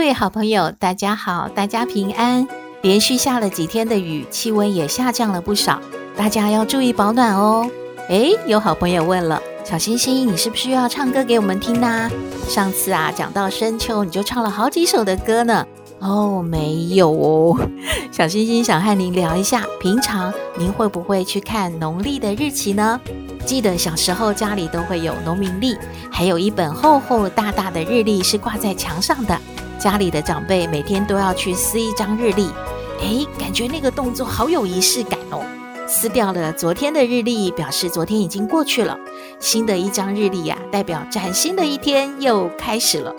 各位好朋友，大家好，大家平安。连续下了几天的雨，气温也下降了不少，大家要注意保暖哦。诶，有好朋友问了，小星星，你是不是要唱歌给我们听呢？上次啊，讲到深秋，你就唱了好几首的歌呢。哦，没有哦。小星星想和您聊一下，平常您会不会去看农历的日期呢？记得小时候家里都会有农民历，还有一本厚厚大大的日历是挂在墙上的。家里的长辈每天都要去撕一张日历，诶，感觉那个动作好有仪式感哦。撕掉了昨天的日历，表示昨天已经过去了。新的一张日历呀，代表崭新的一天又开始了。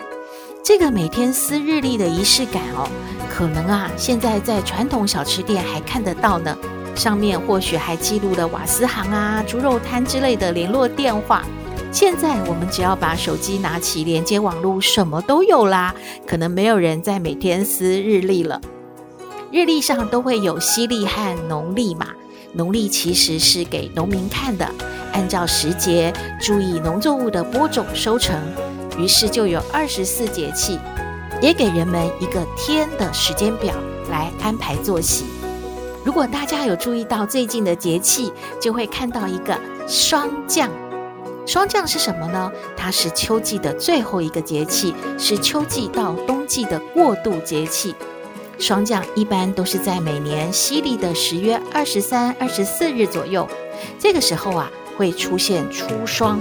这个每天撕日历的仪式感哦，可能啊，现在在传统小吃店还看得到呢。上面或许还记录了瓦斯行啊、猪肉摊之类的联络电话。现在我们只要把手机拿起，连接网络，什么都有啦。可能没有人在每天撕日历了。日历上都会有西历和农历嘛。农历其实是给农民看的，按照时节注意农作物的播种收成。于是就有二十四节气，也给人们一个天的时间表来安排作息。如果大家有注意到最近的节气，就会看到一个霜降。霜降是什么呢？它是秋季的最后一个节气，是秋季到冬季的过渡节气。霜降一般都是在每年西历的十月二十三、二十四日左右，这个时候啊会出现初霜，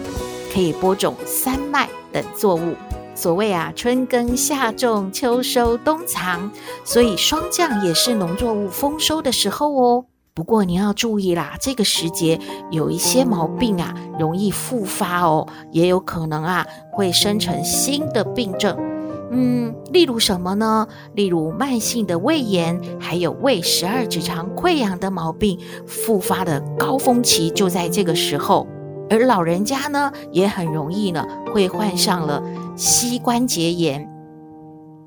可以播种三麦等作物。所谓啊，春耕、夏种、秋收、冬藏，所以霜降也是农作物丰收的时候哦。不过你要注意啦，这个时节有一些毛病啊，容易复发哦，也有可能啊会生成新的病症。嗯，例如什么呢？例如慢性的胃炎，还有胃十二指肠溃疡的毛病，复发的高峰期就在这个时候。而老人家呢，也很容易呢会患上了膝关节炎。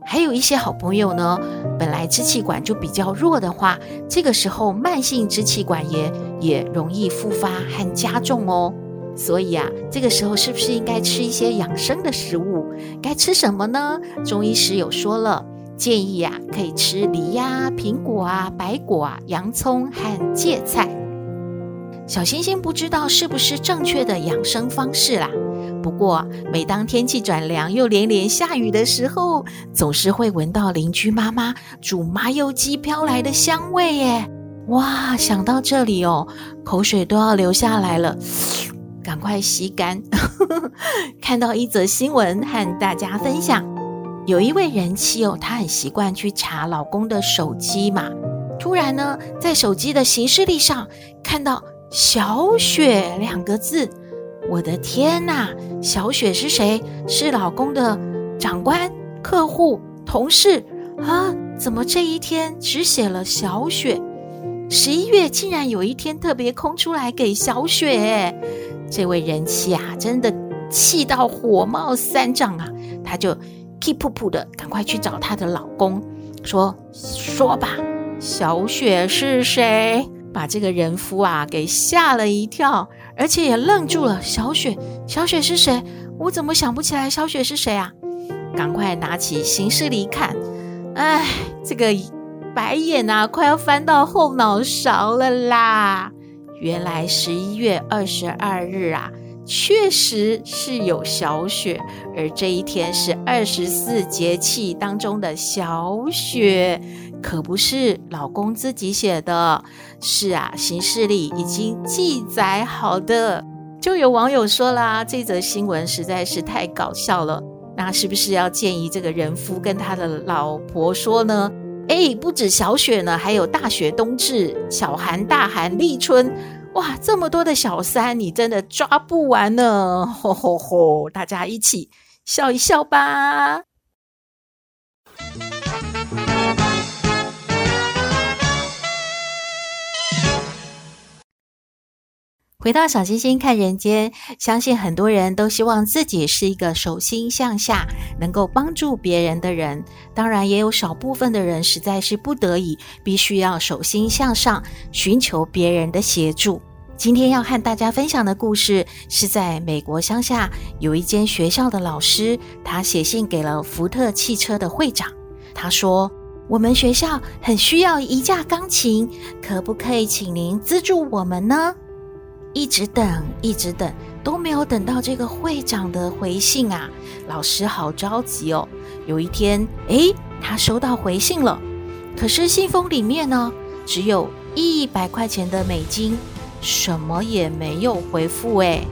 还有一些好朋友呢，本来支气管就比较弱的话，这个时候慢性支气管炎也容易复发和加重哦。所以啊，这个时候是不是应该吃一些养生的食物？该吃什么呢？中医师有说了，建议啊可以吃梨呀、苹果啊、白果啊、洋葱和芥菜。小星星不知道是不是正确的养生方式啦。不过，每当天气转凉又连连下雨的时候，总是会闻到邻居妈妈煮麻油鸡飘来的香味耶！哇，想到这里哦，口水都要流下来了，赶快吸干。看到一则新闻和大家分享，有一位人妻哦，她很习惯去查老公的手机嘛。突然呢，在手机的行事历上看到。小雪两个字，我的天哪！小雪是谁？是老公的长官、客户、同事啊？怎么这一天只写了小雪？十一月竟然有一天特别空出来给小雪？这位人妻啊，真的气到火冒三丈啊！她就气噗噗的赶快去找她的老公，说：“说吧，小雪是谁？”把这个人夫啊给吓了一跳，而且也愣住了。小雪，小雪是谁？我怎么想不起来小雪是谁啊？赶快拿起行事历看，哎，这个白眼啊，快要翻到后脑勺了啦！原来十一月二十二日啊，确实是有小雪，而这一天是二十四节气当中的小雪。可不是老公自己写的，是啊，行事历已经记载好的。就有网友说啦，这则新闻实在是太搞笑了。那是不是要建议这个人夫跟他的老婆说呢？诶，不止小雪呢，还有大雪、冬至、小寒、大寒、立春，哇，这么多的小三，你真的抓不完呢！吼吼吼，大家一起笑一笑吧。回到小星星看人间，相信很多人都希望自己是一个手心向下，能够帮助别人的人。当然，也有少部分的人实在是不得已，必须要手心向上，寻求别人的协助。今天要和大家分享的故事，是在美国乡下有一间学校的老师，他写信给了福特汽车的会长，他说：“我们学校很需要一架钢琴，可不可以请您资助我们呢？”一直等，一直等，都没有等到这个会长的回信啊！老师好着急哦。有一天，诶，他收到回信了，可是信封里面呢，只有一百块钱的美金，什么也没有回复。诶，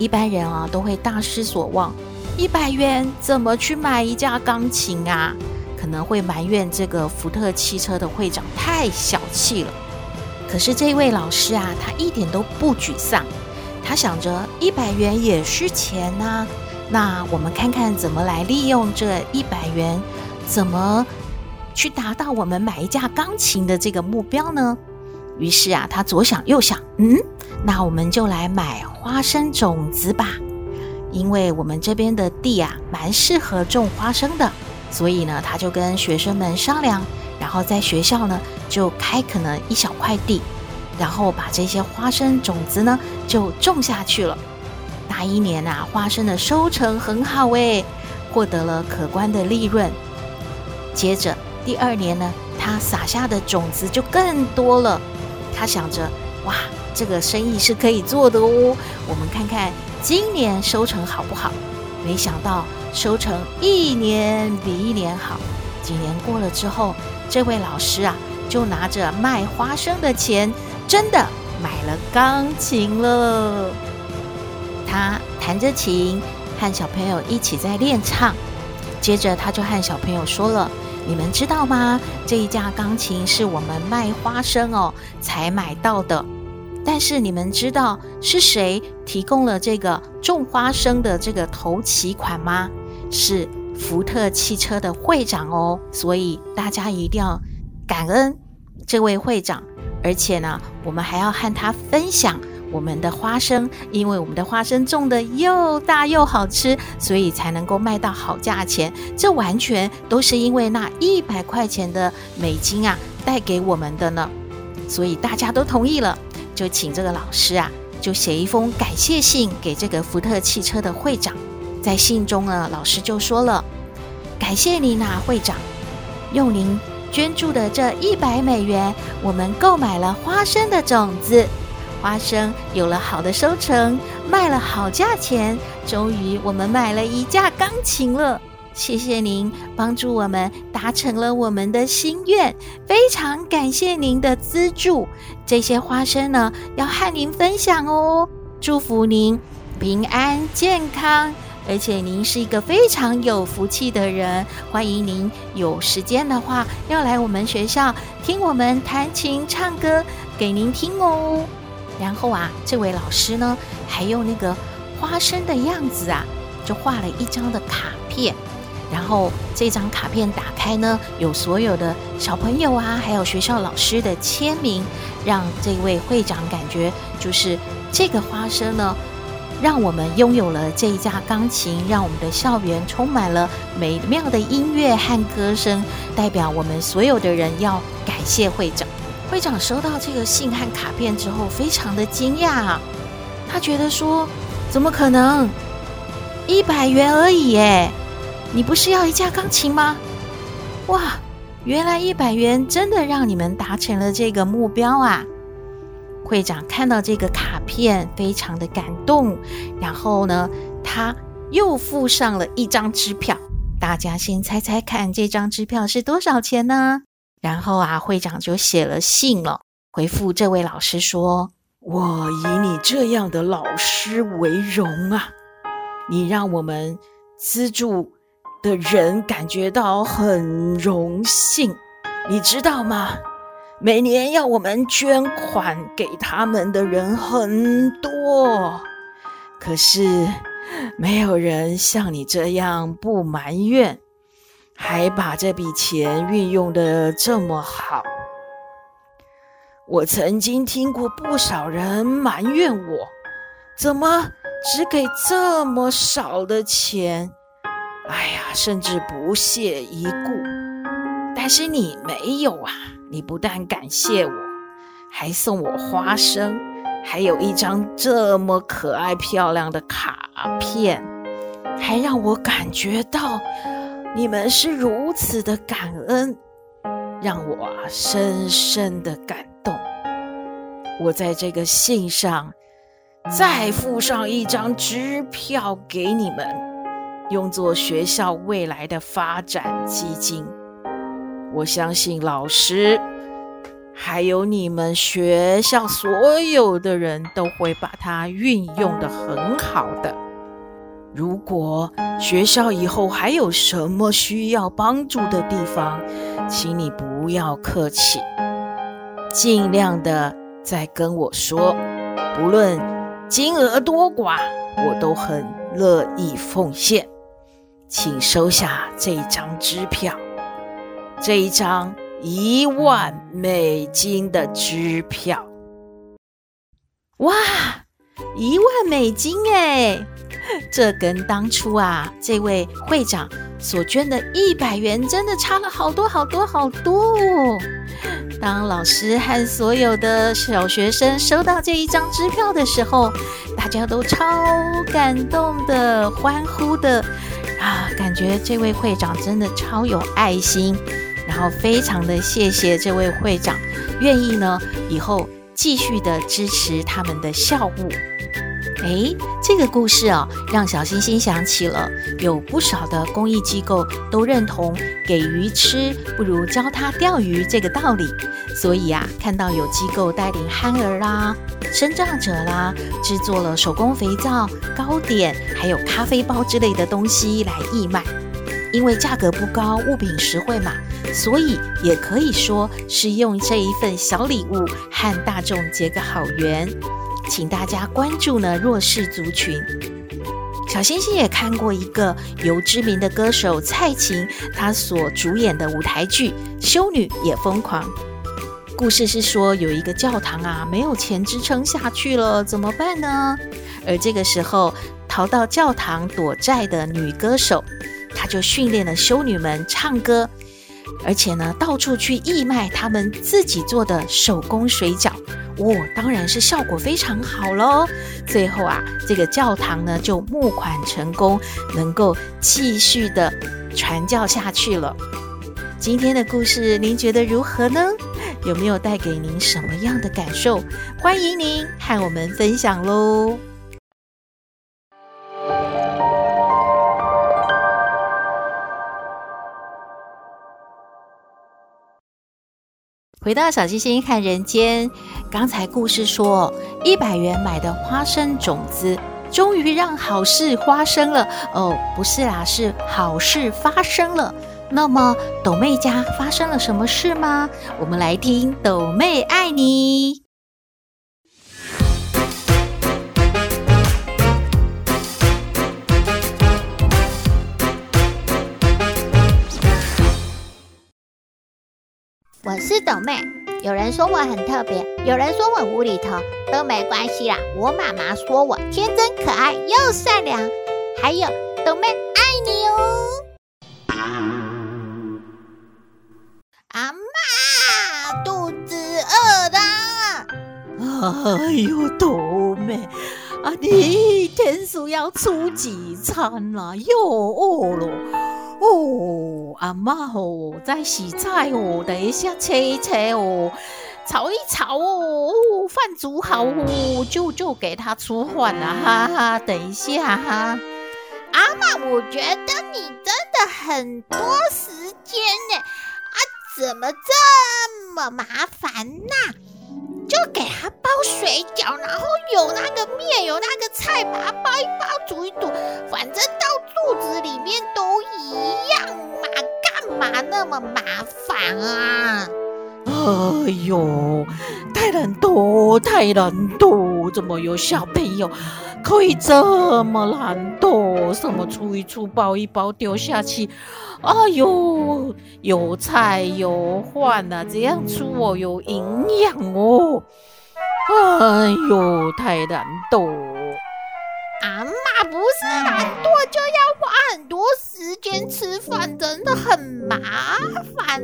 一般人啊都会大失所望，一百元怎么去买一架钢琴啊？可能会埋怨这个福特汽车的会长太小气了。可是这位老师啊，他一点都不沮丧。他想着一百元也是钱呐、那我们看看怎么来利用这一百元，怎么去达到我们买一架钢琴的这个目标呢？于是啊，他左想右想，嗯，那我们就来买花生种子吧，因为我们这边的地啊，蛮适合种花生的。所以呢，他就跟学生们商量。然后在学校呢，就开垦了一小块地，然后把这些花生种子呢就种下去了。那一年啊，花生的收成很好诶，获得了可观的利润。接着第二年呢，他撒下的种子就更多了。他想着，哇，这个生意是可以做的哦。我们看看今年收成好不好？没想到收成一年比一年好。几年过了之后，这位老师啊，就拿着卖花生的钱，真的买了钢琴了。他弹着琴，和小朋友一起在练唱。接着，他就和小朋友说了：“你们知道吗？这一架钢琴是我们卖花生哦才买到的。但是你们知道是谁提供了这个种花生的这个头期款吗？是。”福特汽车的会长哦，所以大家一定要感恩这位会长，而且呢，我们还要和他分享我们的花生，因为我们的花生种的又大又好吃，所以才能够卖到好价钱。这完全都是因为那一百块钱的美金啊带给我们的呢，所以大家都同意了，就请这个老师啊，就写一封感谢信给这个福特汽车的会长。在信中呢，老师就说了：“感谢您啊，会长，用您捐助的这一百美元，我们购买了花生的种子，花生有了好的收成，卖了好价钱，终于我们买了一架钢琴了。谢谢您帮助我们达成了我们的心愿，非常感谢您的资助。这些花生呢，要和您分享哦，祝福您平安健康。”而且您是一个非常有福气的人，欢迎您有时间的话要来我们学校听我们弹琴唱歌给您听哦。然后啊，这位老师呢还用那个花生的样子啊，就画了一张的卡片。然后这张卡片打开呢，有所有的小朋友啊，还有学校老师的签名，让这位会长感觉就是这个花生呢。让我们拥有了这一架钢琴，让我们的校园充满了美妙的音乐和歌声，代表我们所有的人要感谢会长。会长收到这个信和卡片之后，非常的惊讶，他觉得说：“怎么可能？一百元而已耶！你不是要一架钢琴吗？哇，原来一百元真的让你们达成了这个目标啊！”会长看到这个卡片，非常的感动。然后呢，他又附上了一张支票。大家先猜猜看，这张支票是多少钱呢？然后啊，会长就写了信了，回复这位老师说：“我以你这样的老师为荣啊！你让我们资助的人感觉到很荣幸，你知道吗？”每年要我们捐款给他们的人很多，可是没有人像你这样不埋怨，还把这笔钱运用得这么好。我曾经听过不少人埋怨我，怎么只给这么少的钱？哎呀，甚至不屑一顾。但是你没有啊！你不但感谢我，还送我花生，还有一张这么可爱漂亮的卡片，还让我感觉到你们是如此的感恩，让我深深的感动。我在这个信上再附上一张支票给你们，用作学校未来的发展基金。我相信老师，还有你们学校所有的人都会把它运用得很好的。如果学校以后还有什么需要帮助的地方，请你不要客气，尽量的。再跟我说，不论金额多寡，我都很乐意奉献。请收下这张支票，这一张一万美金的支票。哇，一万美金哎！这跟当初啊这位会长所捐的一百元真的差了好多好多好多。当老师和所有的小学生收到这一张支票的时候，大家都超感动的，欢呼的啊！感觉这位会长真的超有爱心，然后非常的谢谢这位会长，愿意呢以后继续的支持他们的校务。诶，这个故事啊，让小星星想起了有不少的公益机构都认同给鱼吃不如教他钓鱼这个道理，所以啊，看到有机构带领憨儿啦、身障者啦，制作了手工肥皂、糕点，还有咖啡包之类的东西来义卖，因为价格不高，物品实惠嘛，所以也可以说是用这一份小礼物和大众结个好缘。请大家关注呢弱势族群。小星星也看过一个由知名的歌手蔡琴她所主演的舞台剧《修女也疯狂》。故事是说有一个教堂啊没有钱支撑下去了，怎么办呢？而这个时候逃到教堂躲债的女歌手，他就训练了修女们唱歌，而且呢到处去义卖他们自己做的手工水饺。哦，当然是效果非常好喽！最后啊，这个教堂呢就募款成功，能够继续的传教下去了。今天的故事您觉得如何呢？有没有带给您什么样的感受？欢迎您和我们分享喽！回到小星星看人间，刚才故事说，一百元买的花生种子，终于让好事发生了。哦，不是啦，是好事发生了。那么，斗妹家发生了什么事吗？我们来听斗妹爱你。我是豆妹，有人说我很特别，有人说我无厘头，都没关系啦。我妈妈说我天真可爱又善良，还有豆妹爱你哦。阿妈，肚子饿啦！哎呦，豆妹，啊，你一天是要出几餐啦？又饿了。哦，阿妈哦，在洗菜哦，等一下切一切哦，炒一炒哦，哦饭煮好哦，就就给他出饭了哈哈。等一下哈，阿妈，我觉得你真的很多时间呢，啊，怎么这么麻烦呐？就给他包水饺，然后有那个面，有那个菜，把它包一包，么麻烦啊？哎呦，太懒惰，太懒惰！怎么有小朋友可以这么懒惰？什么出一出，包一包，丢下去？哎呦，有菜有饭呐、啊，这样出哦，有营养哦。哎呦，太懒惰！不是懒惰，就要花很多时间吃饭，真的很麻烦。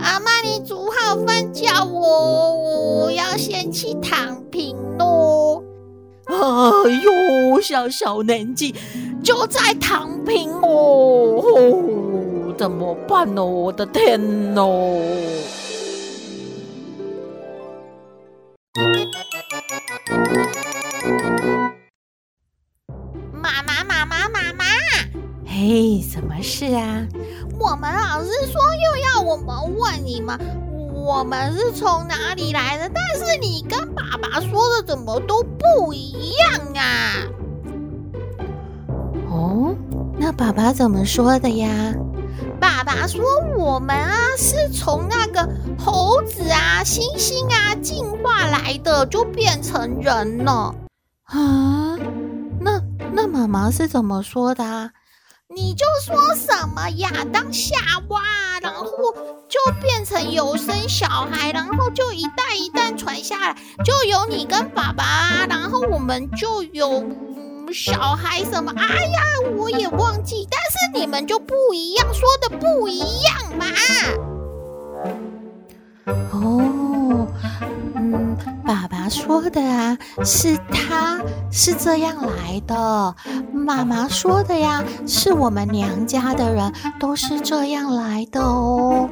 阿嬷，你煮好饭叫我，我要先去躺平喽。哎呦，小小年纪就在躺平哦，哦，怎么办哦？我的天哦！什么事啊？我们老师说又要我们问你们。我们是从哪里来的？但是你跟爸爸说的怎么都不一样啊？哦，那爸爸怎么说的呀？爸爸说我们啊是从那个猴子啊、猩猩啊进化来的，就变成人了。啊？那那妈妈是怎么说的啊？你就说什么亚当夏娃，然后就变成有生小孩，然后就一代一代传下来，就有你跟爸爸，然后我们就有小孩什么？哎呀，我也忘记，但是你们就不一样，说的不一样嘛。哦，嗯，爸爸说的啊，是他是这样来的。妈妈说的呀，是我们娘家的人都是这样来的哦。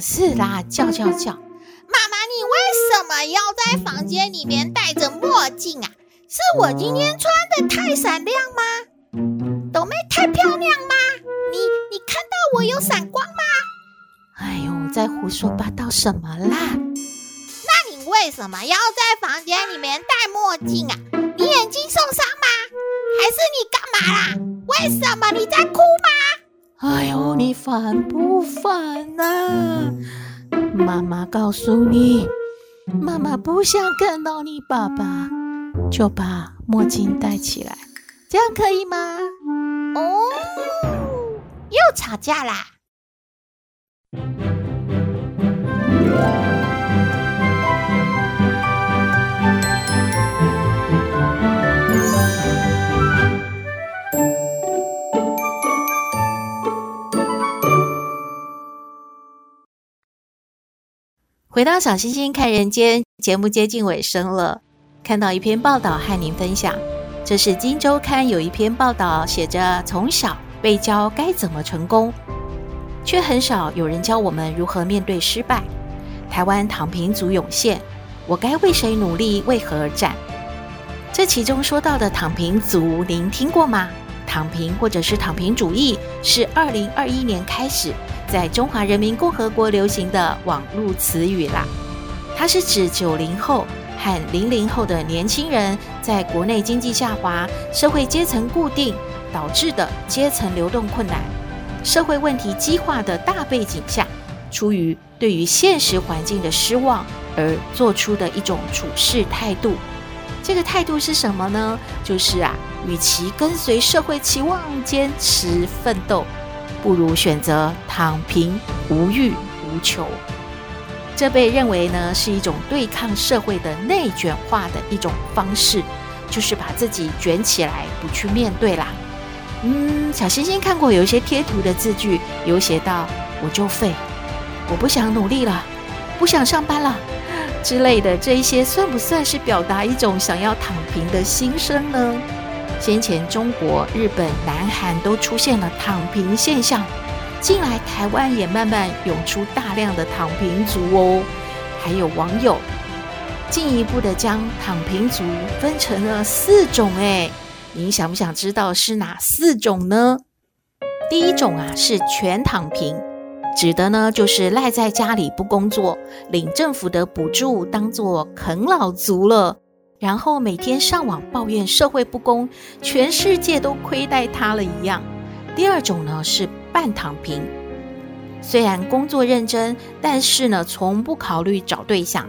什么事啦？叫叫叫！妈妈，你为什么要在房间里面戴着墨镜啊？是我今天穿的太闪亮吗？豆妹太漂亮吗？你你看到我有闪光吗？哎呦，在胡说八道什么啦？那你为什么要在房间里面戴墨镜啊？你眼睛受伤吗？还是你干嘛啦？为什么你在哭吗？哎呦，你烦不烦啊？妈妈告诉你，妈妈不想看到你爸爸，就把墨镜戴起来，这样可以吗？哦，又吵架啦！回到小星星看人间节目接近尾声了，看到一篇报道和您分享。这是《今周刊》有一篇报道，写着从小被教该怎么成功，却很少有人教我们如何面对失败。台湾躺平族涌现，我该为谁努力？为何而战？这其中说到的躺平族，您听过吗？躺平或者是躺平主义，是二零二一年开始。在中华人民共和国流行的网络词语啦，它是指九零后和零零后的年轻人在国内经济下滑、社会阶层固定导致的阶层流动困难、社会问题激化的大背景下，出于对于现实环境的失望而做出的一种处事态度。这个态度是什么呢？就是啊，与其跟随社会期望坚持奋斗。不如选择躺平、无欲无求，这被认为呢是一种对抗社会的内卷化的一种方式，就是把自己卷起来，不去面对啦。嗯，小星星看过有一些贴图的字句，有写到“我就废”，“我不想努力了”，“不想上班了”之类的，这一些算不算是表达一种想要躺平的心声呢？先前中国、日本、南韩都出现了躺平现象，近来台湾也慢慢涌出大量的躺平族哦。还有网友进一步的将躺平族分成了四种，诶，您想不想知道是哪四种呢？第一种啊是全躺平，指的呢就是赖在家里不工作，领政府的补助，当做啃老族了，然后每天上网抱怨社会不公，全世界都亏待他了一样。第二种呢是半躺平，虽然工作认真，但是呢从不考虑找对象。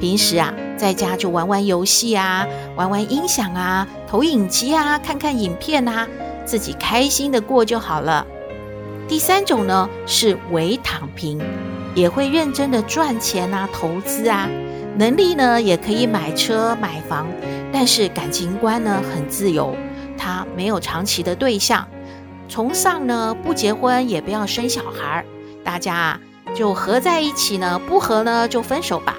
平时啊，在家就玩玩游戏啊，玩玩音响啊，投影机啊，看看影片啊，自己开心的过就好了。第三种呢是伪躺平，也会认真的赚钱啊，投资啊，能力呢也可以买车买房，但是感情观呢很自由，他没有长期的对象，崇尚呢不结婚也不要生小孩，大家啊就合在一起呢，不合呢就分手吧。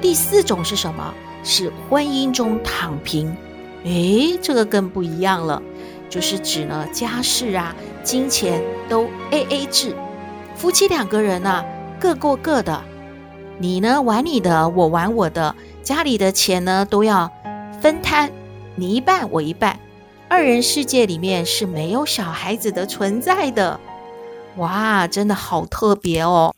第四种是什么？是婚姻中躺平。诶，这个更不一样了，就是指呢家事啊、金钱都 AA 制，夫妻两个人呢、各过各的，你呢玩你的，我玩我的，家里的钱呢都要分摊，你一半我一半，二人世界里面是没有小孩子的存在的。哇，真的好特别哦。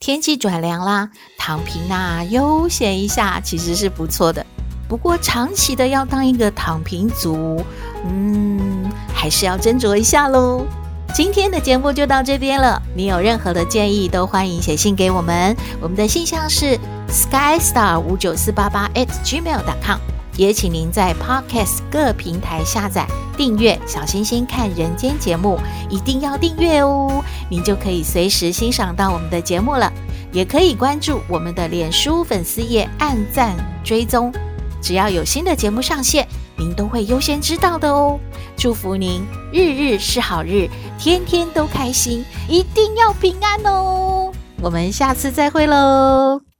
天气转凉啦，躺平啊，悠闲一下其实是不错的。不过长期的要当一个躺平族，嗯，还是要斟酌一下喽。今天的节目就到这边了，你有任何的建议都欢迎写信给我们，我们的信箱是 skystar 五九四八八 at gmail.com。也请您在 Podcast 各平台下载订阅“小星星看人间”节目，一定要订阅哦，您就可以随时欣赏到我们的节目了。也可以关注我们的脸书粉丝页，按赞追踪，只要有新的节目上线，您都会优先知道的哦。祝福您日日是好日，天天都开心，一定要平安哦。我们下次再会喽。